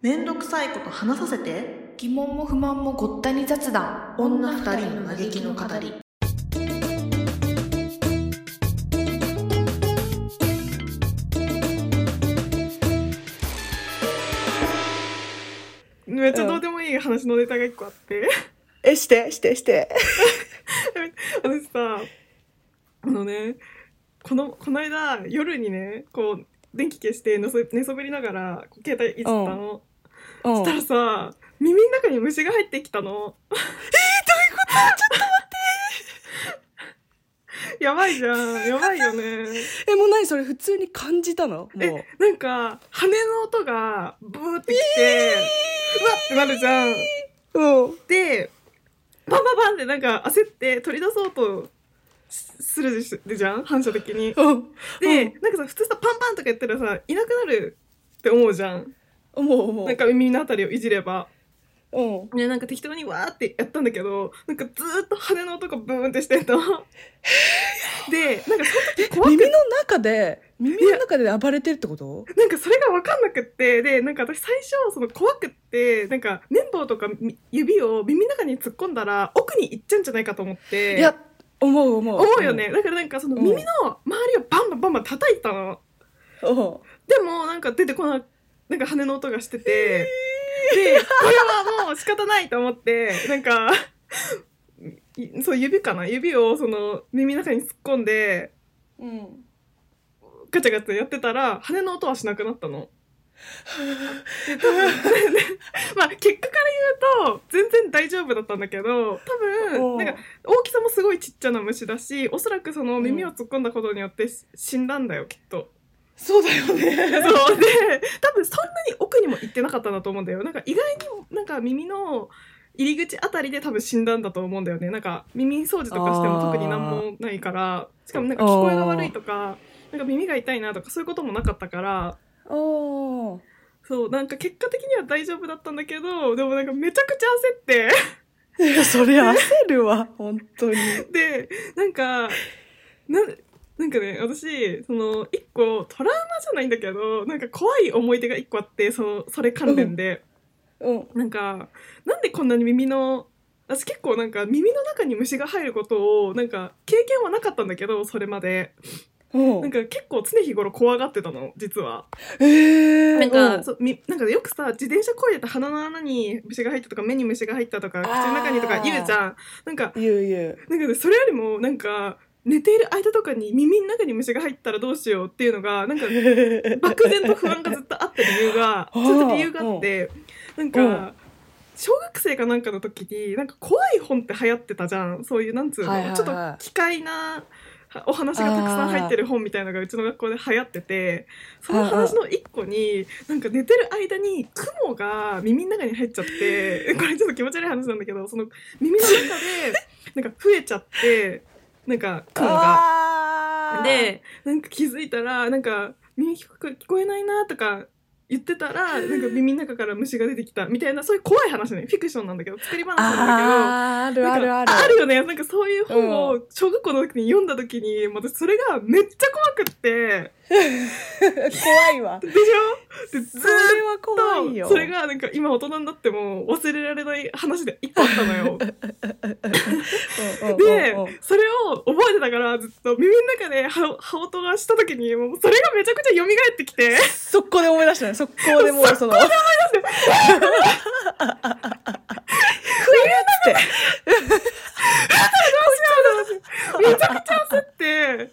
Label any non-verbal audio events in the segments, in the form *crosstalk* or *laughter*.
めんどくさいこと話させて。疑問も不満もごったに雑談女二人の嘆きの語り。めっちゃどうでもいい話のネタが一個あって、え、して、して、して。*laughs* 私さあのねこのこの間夜にねこう電気消して寝そ寝そべりながら携帯いじったの、うしたらさ耳の中に虫が入ってきたの。えー、どういうこと？ちょっと待って。やばいじゃん。やばいよね。え、もう何それ普通に感じたの？もう。えなんか羽の音がブーってきて、うわってなるじゃん。うん。でバンバンバンってなんか焦って取り出そうとしするじゃん？反射的に。うん。で、なんかさ普通さパンパンとかやったらさいなくなるって思うじゃん思う思う。なんか耳のあたりをいじれば。うん。ね、なんか適当にわーってやったんだけどなんかずーっと羽の音がブーンってしてんの。*laughs* でなんかその時怖く耳の中で、耳の中で暴れてるってこと？なんかそれが分かんなくってでなんか私最初その怖くってなんか綿棒とかみ指を耳の中に突っ込んだら奥に行っちゃうんじゃないかと思っていや、思う思う。思うよね、だからなんかその耳の周りをバンバンバンバン叩いたのうん。でもなんか出てこななんか羽の音がしててでこれはもう仕方ないと思ってなんかいそう指かな？指をその耳の中に突っ込んでうん。ガチャガチャやってたら羽の音はしなくなったの。*laughs* *laughs* まあ結果から言うと全然大丈夫だったんだけど多分なんか大きさもすごいちっちゃな虫だしおそらくその耳を突っ込んだことによってし死んだんだよきっと。そうだよね。そうで多分そんなに奥にも行ってなかったんだと思うんだよ。なんか意外になんか耳の入り口あたりで多分死んだんだと思うんだよね。なんか耳掃除とかしても特になんもないからしかもなんか聞こえが悪いとかなんか耳が痛いなとかそういうこともなかったからおー。そうなんか結果的には大丈夫だったんだけどでもなんかめちゃくちゃ焦っていや、それ焦るわ。本当に。でなんかななんかね私その一個トラウマじゃないんだけどなんか怖い思い出が一個あってそのそれ関連で。うん。なんかなんでこんなに耳の私結構なんか耳の中に虫が入ることをなんか経験はなかったんだけどそれまでうん。なんか結構常日頃怖がってたの実はえー。なんか,、うんそうみなんかよくさ自転車こいでて鼻の穴に虫が入ったとか目に虫が入ったとか口の中にとか言うじゃんなんか言う言う。なんかねそれよりもなんか寝ている間とかに耳の中に虫が入ったらどうしようっていうのがなんか *laughs* 漠然と不安がずっとあった理由が *laughs* ちょっと理由があってなんうん。か小学生かなんかの時になんか怖い本って流行ってたじゃん。そういうなんつうの、はいはいはい。ちょっと奇怪なお話がたくさん入ってる本みたいなのがうちの学校で流行っててその話の一個になんか寝てる間に雲が耳の中に入っちゃって *laughs* これちょっと気持ち悪い話なんだけどその耳の中でなんか増えちゃってなんか雲が。でなんか気づいたらなんか耳聞こ聞こえないなとか言ってたら *laughs* なんか耳の中から虫が出てきたみたいなそういう怖い話ね。フィクションなんだけど作り話なんだあー。あるあるある。あるよねなんかそういう本を小学校の時に読んだ時に私それがめっちゃ怖くって怖いわ。でしょ？で怖いよ。とそれがなんか今大人になっても忘れられない話で一個あったのよ。*laughs* うんうんでうんうん、それを覚えてたからずっと耳の中で歯歯音がした時にもうそれがめちゃくちゃ蘇ってきて速攻で思い出したね。速攻でもうその。*laughs* ふえって。めちゃくちゃ焦ってで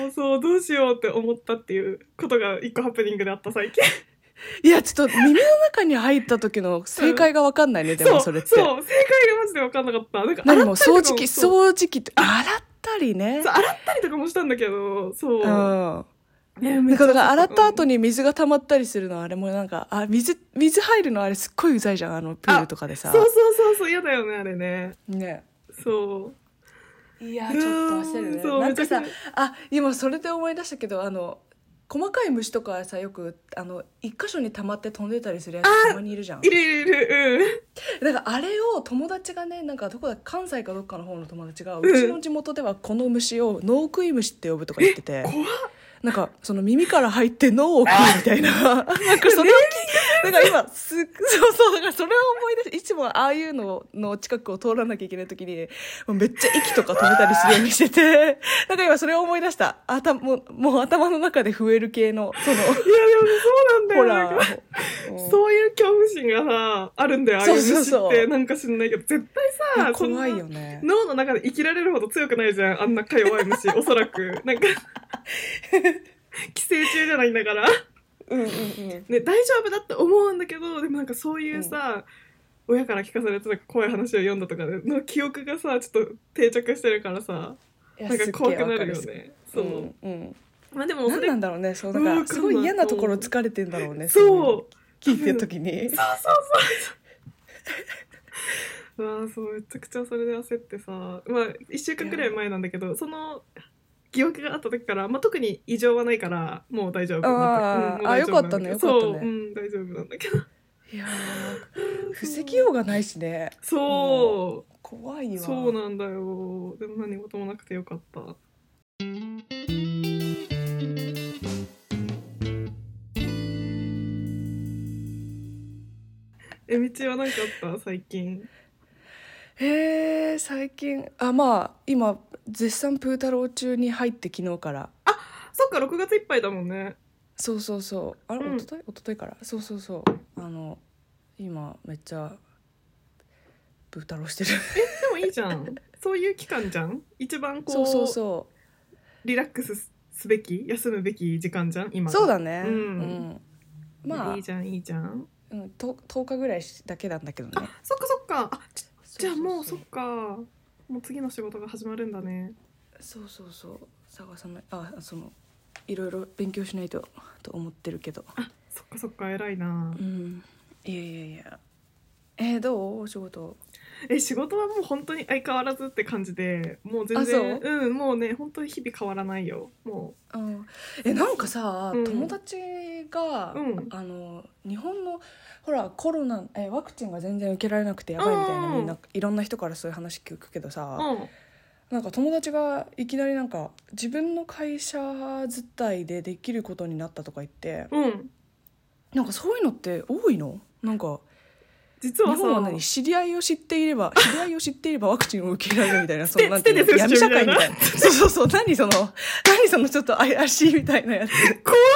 もうそうどうしようって思ったっていうことが一個ハプニングであった最近いや、ちょっと耳の中に入った時の正解がわかんないね、でもそれって。そう正解がマジで分かんなかったなんか何も掃除機、掃除機って、洗ったりね。洗ったりとかもしたんだけどそううん。だから洗った後に水が溜まったりするのあれもなんか、あ、水、水入るのあれすっごいうざいじゃん、あのプールとかでさ。そうそうそうそう嫌だよねあれねね。そういや、ちょっと焦るね。なんかさあ、今それで思い出したけど、あの、細かい虫とかさ、よく、あの、一箇所に溜まって飛んでたりするやつたまにいるじゃんい。るいるいるだからあれを友達がねなんかどこだ関西かどっかの方の友達がうちの地元ではこの虫を脳食い虫って呼ぶとか言っててうん怖っなんかその耳から入って脳を食うみたいな。*laughs* なんかそれを聞いだから今す *laughs* そうそうだからそれを思い出していつもああいうのの近くを通らなきゃいけない時にもうめっちゃ息とか止めたりするようにしてて *laughs* なんか今それを思い出した。あたもうもう頭の中で増える系のそのいやでもそうなんだホよ。なんラかーうんそういう恐怖心がさあるんだよ。ああいうってなんか知んないけど。絶対さ怖いよね。脳の中で生きられるほど強くないじゃん。あんなか弱い虫おそらく。なんか *laughs* 寄生虫じゃないんだからうんうんうん。ね、大丈夫だって思うんだけどでもなんかそういうさ、親から聞かされてなんか怖い話を読んだとかの記憶がさちょっと定着してるからさなんか怖くなるよね。そう、うんうん。まあでも何なんだろうねそうだからすごい嫌なところ疲れてんだろうねそう。聞いてる時に。*laughs* そうそうそう。う *laughs* わあそうめちゃくちゃそれで焦ってさまあ1週間くらい前なんだけどその疑惑があった時から、まあ、特に異常はないからもう大丈夫。あーうんあよかったねよかったね。そう、うん、大丈夫なんだけど。いやー防ぎようがないしね。そう。怖いわ。そうなんだよ。でも何事もなくてよかった。え道は何かあった？最近へえ最近。あまあ今絶賛プー太郎中に入って昨日から。そっか6月いっぱいだもんね。そうそうそう。あれ、うん。一昨日一昨日から。そうそうそう。あの今めっちゃプー太郎してる。でもいいじゃん。そういう期間じゃん？一番こうそうそうそリラックスすべき？休むべき時間じゃん？う今がそうだね。うん。うん。まあ。いいじゃんいいじゃん。うん、と10日ぐらいだけなんだけどね。あそっかそっか。あちじゃあもうそそっか。もう次の仕事が始まるんだね。そうそうそう。探さない。あそのいろいろ勉強しないとと思ってるけど。そっかそっか偉いな。うん。いやいやいや。えー、どう？お仕事 *laughs* え仕事はもう本当に相変わらずって感じでもう全あ然そう？うんもうね本当に日々変わらないよ。もう。ん。えなんかさ、うん。友達が、うん。あの日本のほらコロナえワクチンが全然受けられなくてやばいみたいな、うん。みんないろんな人からそういう話聞くけどうさ、うん。なんか友達がいきなりなんか自分の会社伝いでできることになったとか言ってうん。なんかそういうのって多いの？なんか実はさ日本は何？知り合いを知っていれば *laughs* 知り合いを知っていればワクチンを受けられるみたいな *laughs* そのなんていうの闇社会みみたいな。*laughs* そうそうそう。何その何そのちょっと怪しいみたいなやつ。怖い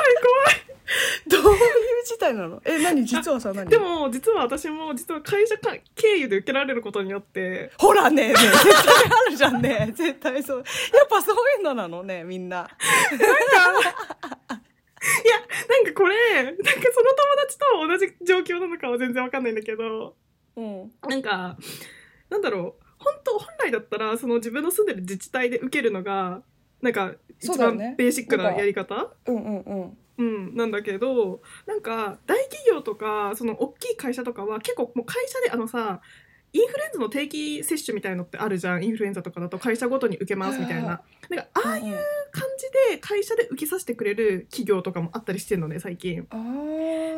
どういう事態なの？え何？実はさ何？でも実は私も実は会社か経由で受けられることによって。ほらねね絶対あるじゃんね。絶対そう。やっぱそういうのなのねみんな。なんかこれなんかその友達と同じ状況なのかは全然わかんないんだけど。うん。なんかなんだろう。本当本来だったらその自分の住んでる自治体で受けるのがなんか一番ベーシックなやり方？うんうんうん。うん、なんだけどなんか大企業とかその大きい会社とかは結構もう会社であのさインフルエンザの定期接種みたいのってあるじゃん。インフルエンザとかだと会社ごとに受けますみたいはいななんかああいううんうん感じで会社で受けさせてくれる企業とかもあったりしてるのね最近。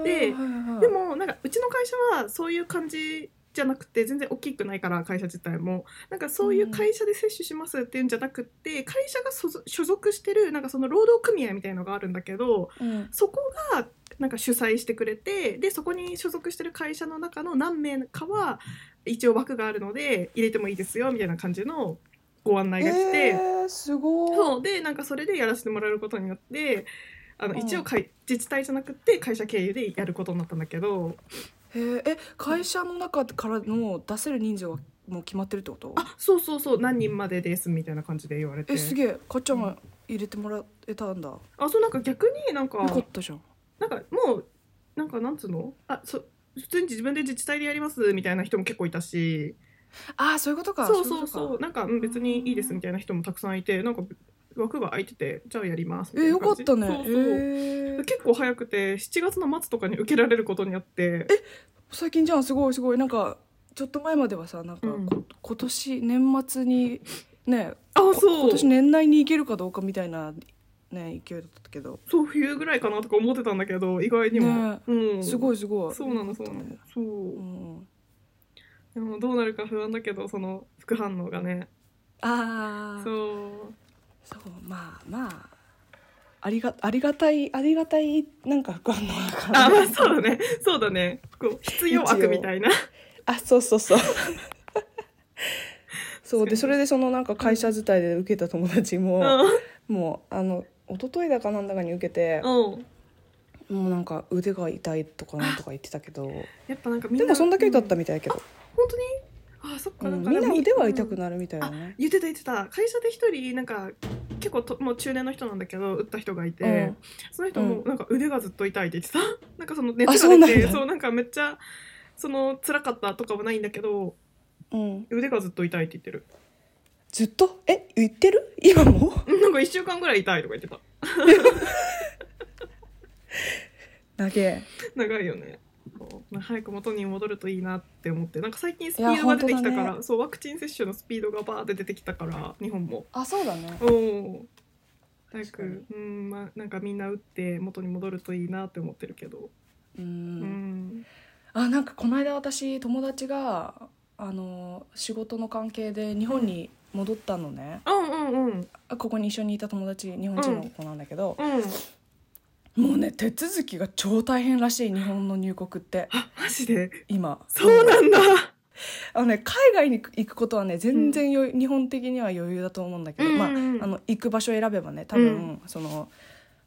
ででもなんかうちの会社はそういう感じじゃなくて全然大きくないから会社自体も。なんかそういう会社で接種しますっていうんじゃなくって会社が所属所属してるなんかその労働組合みたいのがあるんだけどうん。そこがなんか主催してくれてでそこに所属してる会社の中の何名かは一応枠があるので入れてもいいですよみたいな感じのご案内が来て、えー、すごいそう。でなんかそれでやらせてもらえることによってあのうん。一応会自治体じゃなくて会社経由でやることになったんだけど。へー。え会社の中からの出せる人数はもう決まってるってこと？あそうそうそう。何人までですみたいな感じで言われて。えすげえ。かっちゃんが入れてもらえたんだ、よあそうなんか逆になんかかったじゃん。なんかもうなんかなんつうの？あそ普通に自分で自治体でやりますみたいな人も結構いたし。ああそういうことか。そうそうそう。なんか。うん別にいいですみたいな人もたくさんいてなんか枠が空いててじゃあやりますみたえよいな感じ。かったね。そうそう、えー。結構早くて7月の末とかに受けられることによって。最近じゃんすごいすごい。なんかちょっと前まではさなんかこ、うん。今年年末にねあこそう。今年年内に行けるかどうかみたいなね勢いだったけど、そう冬ぐらいかなとか思ってたんだけど意外にも、ね。うん、すごいすごい。そうなのそうなの。そう、うん、でもどうなるか不安だけどその副反応がね。ああそう。そうまあまあ。ありがありがたいありがたいなんか副反応だから。あまあそうだね。そうだね。こう必要悪みたいな。あそうそうそう。*laughs* そうでそれでそのなんか会社伝いで受けた友達も、もうあの一昨日だかなんだかに受けて、うん。うんもうなんか腕が痛いとかなんとか言ってたけど。やっぱなんかみんなでもそんだけだったうんみたいだけど、本当に？あそっかうんなんかでもみんな腕は痛くうんなるみたいだあね、言ってた言ってた。会社で一人なんか結構ともう中年の人なんだけど打った人がいて、うん。その人もうん。なんか腕がずっと痛いって言ってた。*laughs* なんかその熱あがそうなんだ。出てそうなんかめっちゃその辛かったとかはないんだけどうん、腕がずっと痛いって言ってるずっと？え言ってる？今も？う *laughs* んなんか1週間ぐらい痛いとか言ってた。投げ長いよね。そう。早く元に戻るといいなって思って。なんか最近スピードが出てきたから、そうワクチン接種のスピードがバーって出てきたから日本も。あそうだね。おお早くうんまあなんかみんな打って元に戻るといいなって思ってるけど。ううんん。あなんかこの間私友達があの仕事の関係で日本に戻ったのね、うんうんうん。あここに一緒にいた友達日本人の子なんだけど、うん。もうね手続きが超大変らしい日本の入国って。あマジで？今。そうなんだ。あのね海外に行くことはね全然よ、日本的には余裕だと思うんだけど、まあ、あの行く場所選べばね多分、うん。その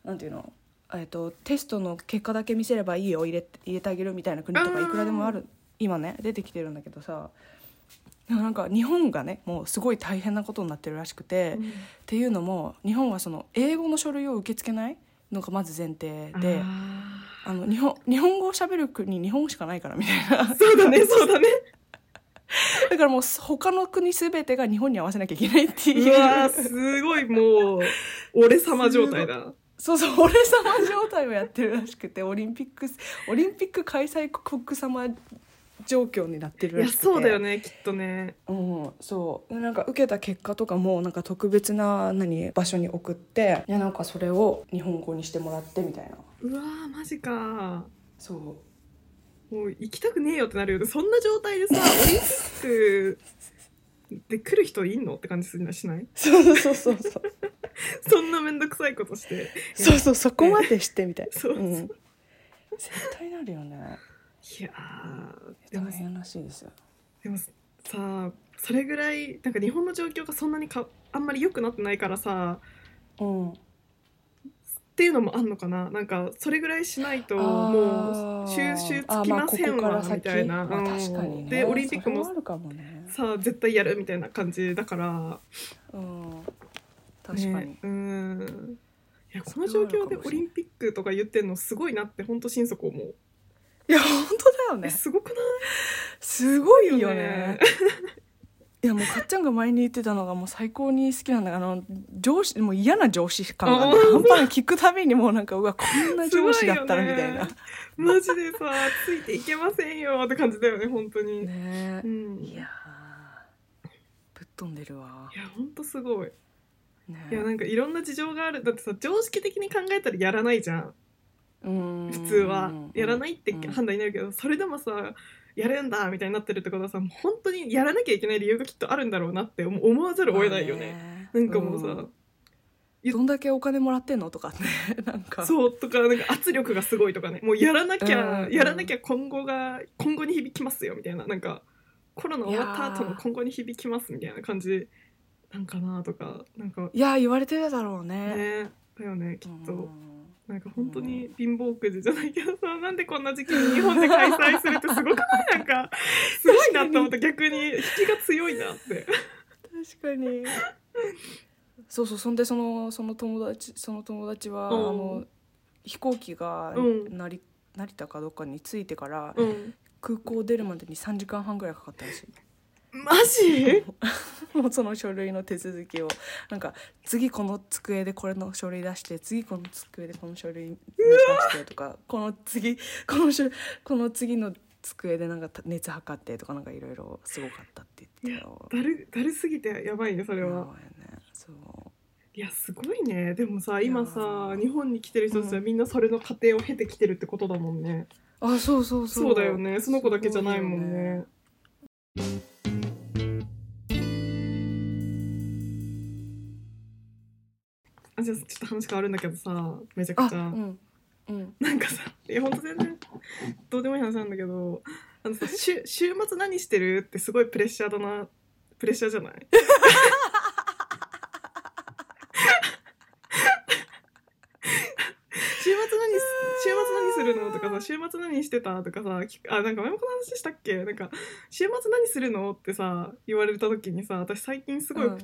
なんていうの？えっとテストの結果だけ見せればいいよ入れ入れてあげるみたいな国とかいくらでもある今ね出てきてるんだけどさなんか日本がねもうすごい大変なことになってるらしくて、っていうのも日本はその英語の書類を受け付けないのがまず前提であの日本日本語を喋る国日本語しかないからみたいな。そうだね *laughs* そうだね。だからもう他の国全てが日本に合わせなきゃいけないってう。いうわーすごいもう俺様状態だ。そうそう俺様状態をやってるらしくてオリンピックオリンピック開催国様状況になってるいやらしくて。そうだよねきっとね。うん、そう。なんか受けた結果とかもなんか特別な何場所に送っていやなんかそれを日本語にしてもらってみたいな。うわーマジか。そう。もう行きたくねえよってなるよね。そんな状態でさ *laughs* オリンピックで来る人いんのって感じするなしない？そうそうそうそう。*laughs* そんな面倒くさいことして。そうそうそこまでしてみたい *laughs* そうそう。うん、絶対なるよねいやーでも大変らしいですよ。でもさそれぐらいなんか日本の状況がそんなにかあんまり良くなってないからさうん。っていうのもあんのかな？なんかそれぐらいしないとあもーう収集つあきませんわみたいな、まあうん確かにね。でオリンピックももね。さあ絶対やるみたいな感じだから。うん。確かに、ねうん。いやこの状況でオリンピックとか言ってんのすごいなって本当心底思ういや本当だよえね。すごくない？すごいよね。*laughs* いやもうかっちゃんが前に言ってたのがもう最高に好きなんだがあの上司もう嫌な上司感が、半端ない聞くたびにもうなんかうわこんな上司だったらみたいな。すマジでさついていけませんよって感じだよね本当に、ね。うん。いやーぶっ飛んでるわ。いや本当すごい。ね。いやなんかいろんな事情がある。だってさ常識的に考えたらやらないじゃん普通はやらないってうん判断になるけどそれでもさやるんだみたいになってるってことはさ本当にやらなきゃいけない理由がきっとあるんだろうなって思思わざるを得ないよね。ね。なんかもうさ、ん。どんだけお金もらってんのとかね *laughs* なんか。そうとかなんか圧力がすごいとかね。もうやらなきゃ、うんやらなきゃ今後が今後に響きますよみたいな。なんかコロナ終わった後の今後に響きますみたいな感じなんかなとかなんか。いや言われてるだろうね。ね。だよねきっと。うんなんか本当に貧乏くじじゃないけどさなんでこんな時期に日本で開催するってすごくない？なんか *laughs* すごいなって思った逆に引きが強いなって。確かに。そうそうそんでそのその友達その友達は、うん。あの飛行機がうん。成,、成田かどっかに着いてから、うん。空港出るまでに3時間半ぐらいかかったらしいマジ？*laughs* もうその書類の手続きを。なんか次この机でこれの書類出して次この机でこの書類出してとかこの次この書この次の机でなんか熱測ってとかなんかいろいろすごかったって言ってたよ。だるだるすぎてやばいねそれは。ね。そう。いやすごいね。でもさ今いさや日本に来てる人たちはみんなそれの過程を経てきてるってことだもんね。あそうそうそう。そうだよね。その子だけじゃないもんねあじゃあちょっと話変わるんだけどさめちゃあくちゃ、うんうん。なんかさいやほんと全然どうでもいい話なんだけどあのさ週週末何してる？ってすごいプレッシャーだなプレッシャーじゃない？*laughs* 週末何す週末何するの？とかさ週末何してた？とかさあなんか前もこの話したっけ？なんか週末何するの？ってさ言われた時にさ私最近すごい、うん。わ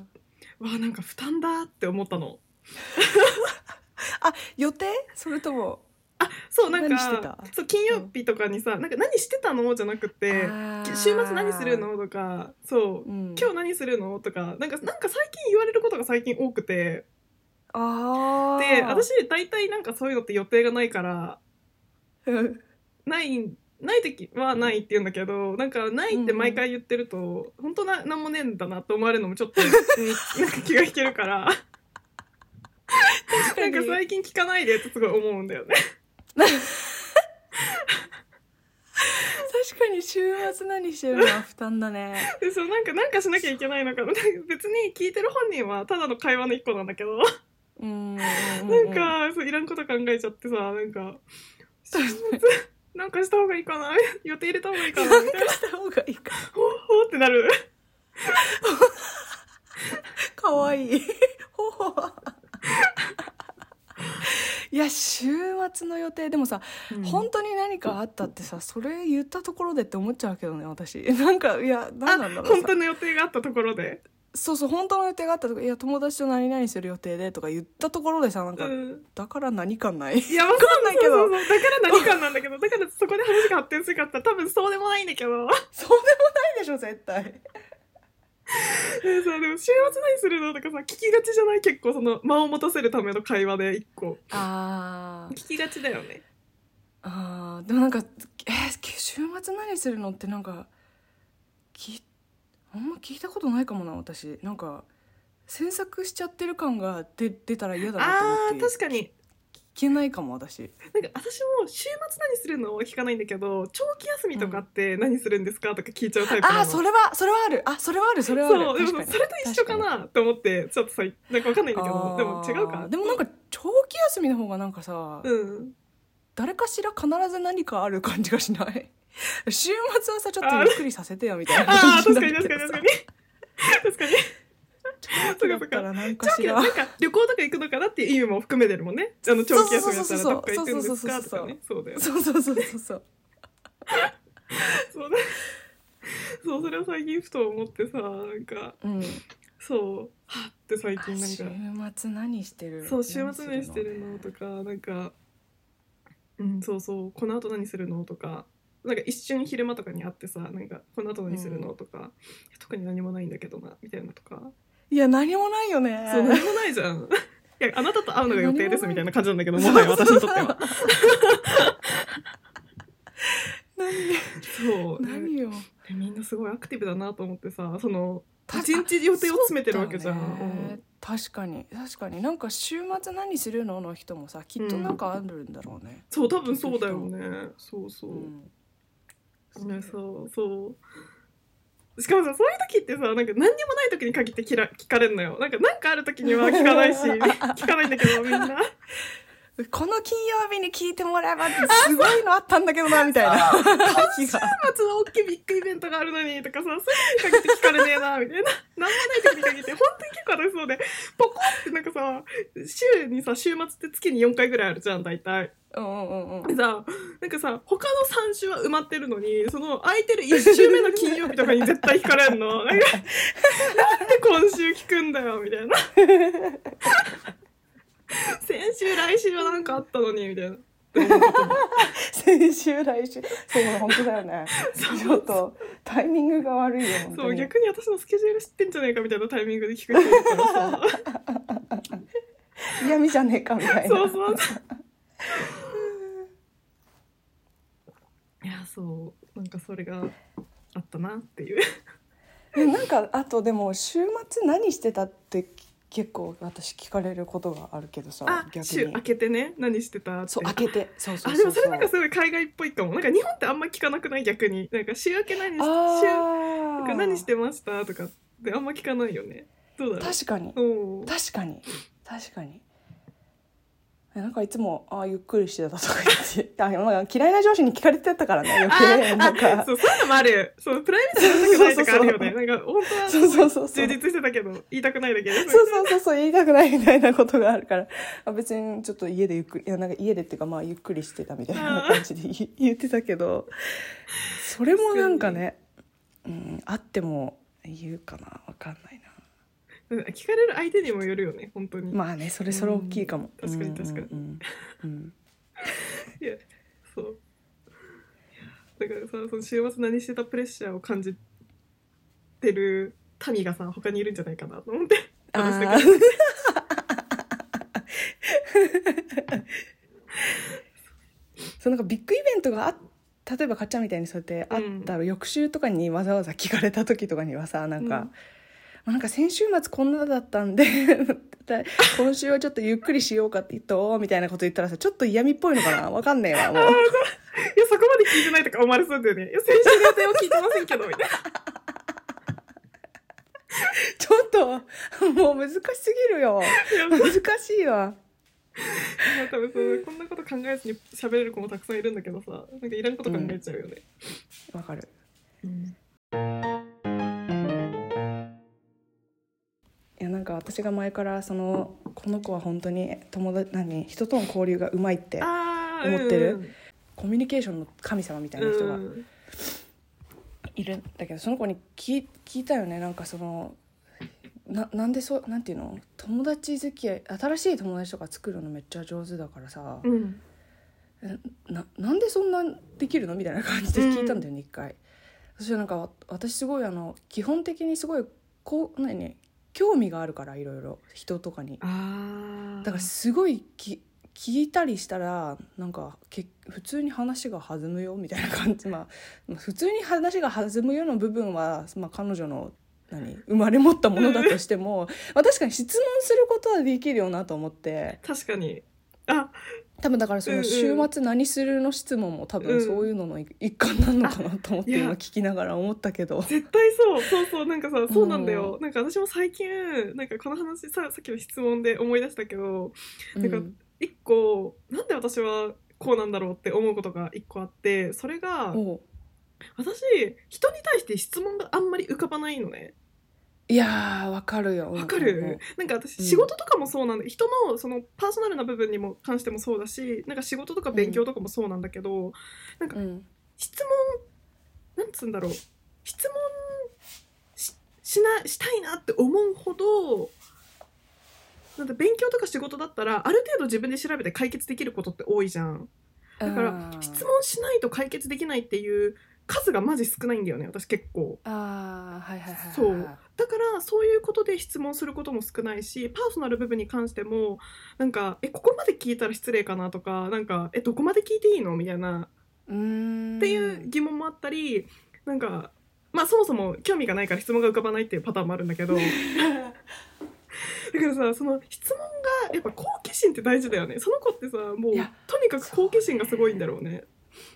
あなんか負担だって思ったの *laughs* あ予定？それとも？そうなんかそう金曜日とかにさ、なんか何してたの？じゃなくて週末何するの？とかそう、うん。今日何するの？とかなんかなんか最近言われることが最近多くて。あー。で私大体なんかそういうのって予定がないからうん *laughs* ないない時はないって言うんだけどなんかないって毎回言ってると、本当ななんもねえんだなって思われるのもちょっとうん *laughs* なんか気が引けるからなんか最近聞かないでってすごい思うんだよね。確かに週末何してるのは負担だね。でそうなんかなんかしなきゃいけないのかな。別に聞いてる本人はただの会話の一個なんだけど。うんなんかそういらんこと考えちゃってさなんか週末なんかした方がいいかな。予定入れた方がいいかな。みたいなした方がいいか。ほほってなる。かわいい。ほほいや週末の予定でもさ、本当に何かあったってさそれ言ったところでって思っちゃうけどね私。*laughs* なんかいや何なんだろうさ。本当の予定があったところで、そうそう本当の予定があったとかいや友達と何々する予定でとか言ったところでさなんか、うん、だから何かない？いや *laughs* わかんないけど。だから何かなんだけどだからそこで話が発展するかったら多分そうでもないんだけど。*laughs* そうでもないでしょ絶対 *laughs* でさでも週末何するの？とかさ聞きがちじゃない？結構その間を持たせるための会話で一個。あー。聞きがちだよね。あー。でもなんかえー週末何するのってなんかきあんま聞いたことないかもな私。なんか詮索しちゃってる感が出出たら嫌だなと思って。確かに。聞けないかも私。なんか私も週末何するのは聞かないんだけど長期休みとかって何するんですかとか聞いちゃうタイプなの、あーそれはそれはある。あそれはあるそれはある。そうでも確かに。それと一緒かなって思ってちょっとさなんかわかんないんだけどでも違うかでもなんか長期休みの方がなんかさ、うん。誰かしら必ず何かある感じがしない？*laughs* 週末はさちょっとゆっくりさせてよみたいな感じ確かにになって確かに確かに確かに。長期 *laughs* だったら何かしら。長期なんか旅行とか行くのかなっていう意味も含めてるもんね。あの長期休みだったらどっか行くんですかとかねそうだよそうそうそうそうそう。そうだそうそれを最近ふと思ってさなんかうん。そうはって最近なん週か末何してる？そう週末何してるのとかなんかうんそうそう。この後何するのとか。なんか一瞬昼間とかに会ってさなんかこの後何するのとか、特に何もないんだけどなみたいなのとか、いや何もないよね。そう何もないじゃん。*laughs* いやあなたと会うのが予定ですみたいな感じなんだけどもはや私にとっては。*laughs* そう。何よ。でみんなすごいアクティブだなと思ってさそのた一日予定を詰めてるわけじゃん、確かに確かに。なんか週末何するの？の人もさきっとなんかあるんだろうね、そう多分そうだよね。そうそう。う、ん。ねそうそうしかもさそういう時ってさなんか何にもない時に限ってきら聞かれるのよ。なんか何かある時には聞かないし *laughs* 聞かないんだけどみんなこの金曜日に聞いてもらえばってすごいのあったんだけどなみたいな。日が *laughs* 末は大きいビッグイベントがあるのにとかさそういう時に限って聞かれねえなみたいな。*laughs* 何もない時に限って本当に結構私そうでポコってなんかさ週にさ週末って月に4回ぐらいあるじゃん大体。うんうんうんさなんかさ他の3週は埋まってるのにその空いてる1週目の金曜日とかに絶対聞かれんの。なんかなんで今週聞くんだよみたいな *laughs* 先週来週はなんかあったのにみたいな。先週来週。そう本当だよね。ちょっとタイミングが悪いよそう逆に私のスケジュール知ってんじゃねえかみたいなタイミングで聞く人いるからさ嫌味じゃねえかみたいな。そうそういやそう。なんかそれがあったなっていう。えなんかあとでも週末何してたって結構私聞かれることがあるけどさあ逆に。週明けてね。何してたって。そう開けて。そうそうあでもそれなんかすごい海外っぽいかも。なんか日本ってあんま聞かなくない？逆に。なんか週明け何し週なんか何してました？とかってあんま聞かないよね。どうだろう？確かに。確かに。確かになんかいつも「ああゆっくりしてた」とか言って。嫌いな上司に聞かれてたからね余計。なんか。そうそういうのもある。そうプライベートじゃしたくないとかあるよね。なんか本当はそうそうそう充実してたけど言いたくないだけで。そうそうそうそう言いたくないみたいなことがあるから。あ別にちょっと家でゆっくりいやなんか家でっていうかまあゆっくりしてたみたいな感じで言 *laughs* 言ってたけど。それもなんかね、うん、あっても言うかな。わかんないな聞かれる相手にもよるよね本当に、まあねそれそれ大きいかも、うん確かに確かにうん。うん。うん。*laughs* いやそう。だからさその週末何してたプレッシャーを感じてる民がさ他にいるんじゃないかなと思って。あ私だー。け *laughs* そうなんかビッグイベントがあ例えばかっちゃんみたいにそうやってあったら、翌週とかにわざわざ聞かれた時とかにはさなんか、なんか先週末こんなだったんで *laughs* 今週はちょっとゆっくりしようかって言ったおみたいなこと言ったらさちょっと嫌味っぽいのかな？わかんねえわもう。*laughs* いやそこまで聞いてないとか思われそうだよね。いや先週の予定を聞いてませんけどみたいな。ちょっともう難しすぎるよ。難しいわ。多分そうこんなこと考えずに喋れる子もたくさんいるんだけどさなんかいらんこと考えちゃうよね、わかるいやなんか私が前からそのこの子は本当に友達何人との交流がうまいって思ってるコミュニケーションの神様みたいな人がうんいるんだけどその子に聞い聞いたよね。なんかそのななんでそうなんていうの？友達付き合い新しい友達とか作るのめっちゃ上手だからさ、うん。えななんでそんなできるの？みたいな感じで聞いたんだよね、一回。そしてなんかわ私すごいあの基本的にすごいこう何？興味があるからいろいろ。人とかに。だからすごいき聞いたりしたらなんかけ普通に話が弾むよみたいな感じ、まあ、まあ普通に話が弾むよの部分は、まあ、彼女の何生まれ持ったものだとしても、*laughs* まあ、確かに質問することはできるよなと思って。確かに。あ多分だからそのうんうん。週末何するの質問も多分そういうのの一環なのかなと思って今聞きながら思ったけど。絶対そうそうそうなんかさそうなんだよ、なんか私も最近なんかこの話ささっきの質問で思い出したけどなんかうん。一個なんで私はこうなんだろうって思うことが一個あってそれが私人に対して質問があんまり浮かばないのねいやーわかるよ。わかうんうんう。んるなんか私うん。仕事とかもそうなんだ。人のそのパーソナルな部分にも関してもそうだしなんか仕事とか勉強とかもそうなんだけど、うん。質問なんつうんだろう。質問ししなしたいなって思うほどなんだ勉強とか仕事だったらある程度自分で調べて解決できることって多いじゃん。だからうん。質問しないと解決できないっていう数がマジ少ないんだよね私結構。ああはいはいはいはい。そうだからそういうことで質問することも少ないしパーソナル部分に関してもなんかえここまで聞いたら失礼かなとかなんかえどこまで聞いていいのみたいなっていう疑問もあったりなんかまあそもそも興味がないから質問が浮かばないっていうパターンもあるんだけど。だからさその質問がやっぱ好奇心って大事だよね。その子ってさもうとにかく好奇心がすごいんだろうね。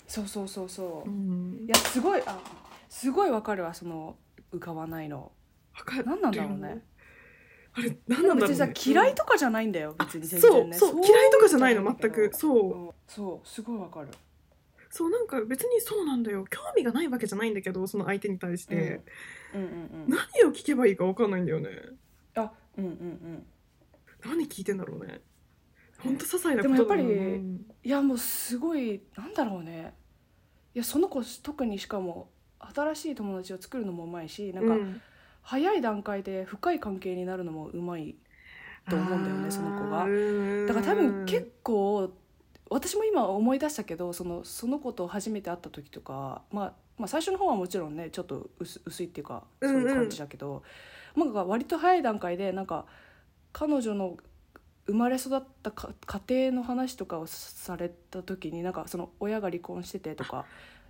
そうそうそうそう、ん。いやすごいあすごいわかるわその浮かばないの。わかる。何なんだろうね。あれ何なんだろう、ね、別にさ嫌いとかじゃないんだよあ別に全そう然ねそう嫌いとかじゃないのうん全く。そう。そうすごいわかる。そうなんか別にそうなんだよ。興味がないわけじゃないんだけどその相手に対して、うん。うんうん何を聞けばいいか分かんないんだよね。あうんうんうん。何聞いてんだろうね。ほんと些細なこと。でもやっぱりうん。いやもうすごいなんだろうね。いやその子特にしかも新しい友達を作るのもうまいしなんかうん早い段階で深い関係になるのもうまいと思うんだよねその子が。だから多分結構私も今思い出したけどそのその子と初めて会った時とか、まあ、まあ最初の方はもちろんねちょっと薄薄いっていうかそういう感じだけど、なんか割と早い段階でなんか彼女の生まれ育ったか家庭の話とかをされた時になんかその親が離婚しててとか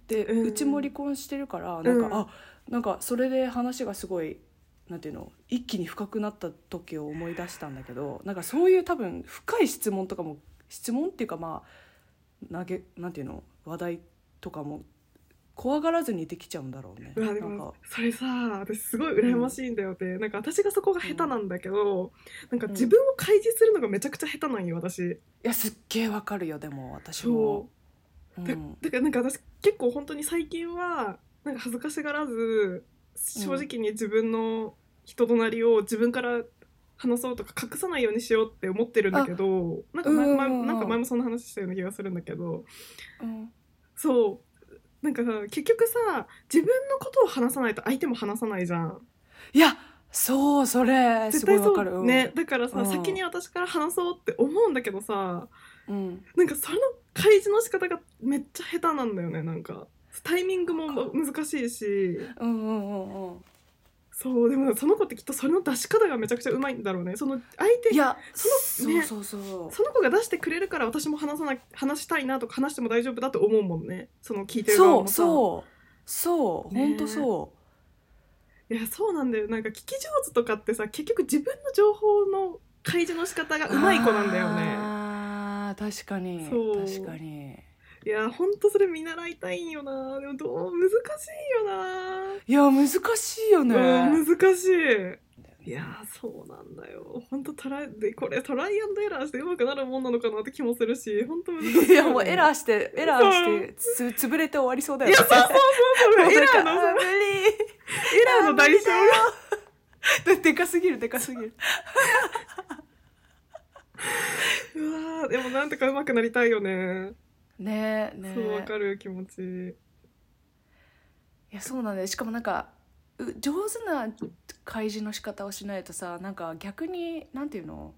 で、ううんちも離婚してるからなんか、うんあなんかそれで話がすごいなんていうの一気に深くなった時を思い出したんだけどなんかそういう多分深い質問とかも質問っていうかまあ投げなんていうの話題とかも怖がらずにできちゃうんだろうね。うわでもそれさ私すごい羨ましいんだよって、なんか私がそこが下手なんだけど、なんか自分を開示するのがめちゃくちゃ下手なんよ私。いやすっげえわかるよでも私も。そう。うだんだからなんか私結構本当に最近はなんか恥ずかしがらず正直に自分の人となりを自分から話そうとか隠さないようにしようって思ってるんだけどなんか前,、なんか前もそんな話したような気がするんだけどうん。そう。なんかさ結局さ自分のことを話さないと相手も話さないじゃん。いやそうそれす絶対そう。ねだからさ、うん。先に私から話そうって思うんだけどさうん。なんかその開示の仕方がめっちゃ下手なんだよねなんかタイミングも難しいし。うんうんうんうん。そうでもその子ってきっとそれの出し方がめちゃくちゃうまいんだろうね。その相手いやそのねそうそうそう。その子が出してくれるから私も話さな話したいなとか話しても大丈夫だと思うもんね。その聞いてる側そうもさ。そうそう。ね。本当そいやそうなんだよ。なんか聞き上手とかってさ結局自分の情報の開示の仕方がううまい子なんだよね。あー確かに。そう。確かにいやほんとそれ見習いたいんよな。でもどう難しいよな。いや難しいよね、うん難しい。いやそうなんだよ。本当トライでこれトライアンドエラーして上手くなるもんなのかなって気もするし本当難しいいやもうエラーしてエラーしてつ潰れて終わりそうだよいやそうそうそうそう。*laughs* エラーの無理。エラーの代償。が *laughs* ででかすぎるでかすぎる。*laughs* うわーでもなんとか上手くなりたいよねねえね。そうわえかる気持ち。いやそうなんだよ。しかもなんかう上手な開示の仕方をしないとさなんか逆になんていうの？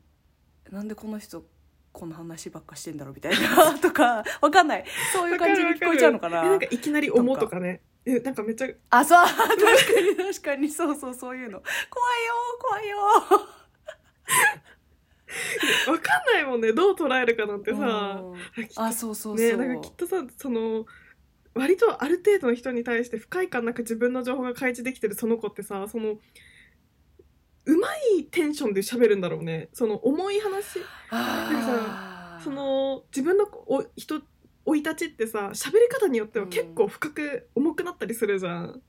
なんでこの人この話ばっかしてんだろうみたいな *laughs* とかわかんない。そういう感じに聞こえちゃうのかな。えなんかいきなり思うとかね。えなんかめっちゃあそう *laughs* 確かに確かに。そうそうそういうの。怖いよ怖いよ *laughs* わかんないもんね。どう捉えるかなんてさ。あそうそうそう、ねなんかきっとさその割とある程度の人に対して不快感なく自分の情報が開示できてるその子ってさそのうまいテンションで喋るんだろうね。その重い話。あー。その自分のお人生い立ちってさ喋り方によっては結構深く重くなったりするじゃん、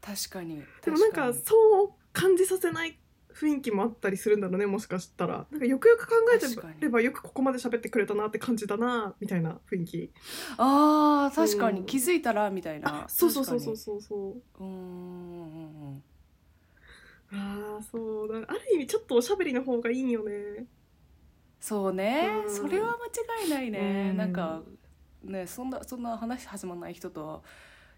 確かに。でもなんかそう感じさせない雰囲気もあったりするんだろうねもしかしたら。なんかよくよく考えてればよくここまで喋ってくれたなって感じだなみたいな雰囲気。あー確かに、うん。気づいたらみたいな。あそうそうそうそう確そう。そううんうんうんうん。ああそうだ。ある意味ちょっとおしゃべりの方がいいんよね。そうね、うん。それは間違いないね、うん。なんかねそんなそんな話弾まない人とは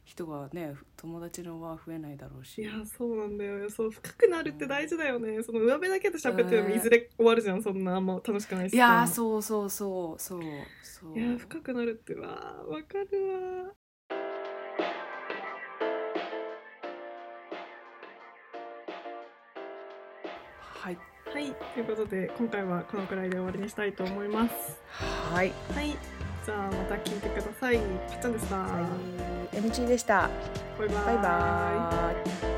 人がね友達のは増えないだろうし。いやそうなんだよ。そう深くなるって大事だよね。その上辺だけで喋っててもうん。いずれ終わるじゃん。そんなあんま楽しくないしいやそうそうそうそうそう。いや深くなるってわー。わかるわはい。はい。ということで今回はこのくらいで終わりにしたいと思います。はい。はいじゃあまた聞いてください。かっちゃんでした、はい。MG でした。バイバイ。バイバ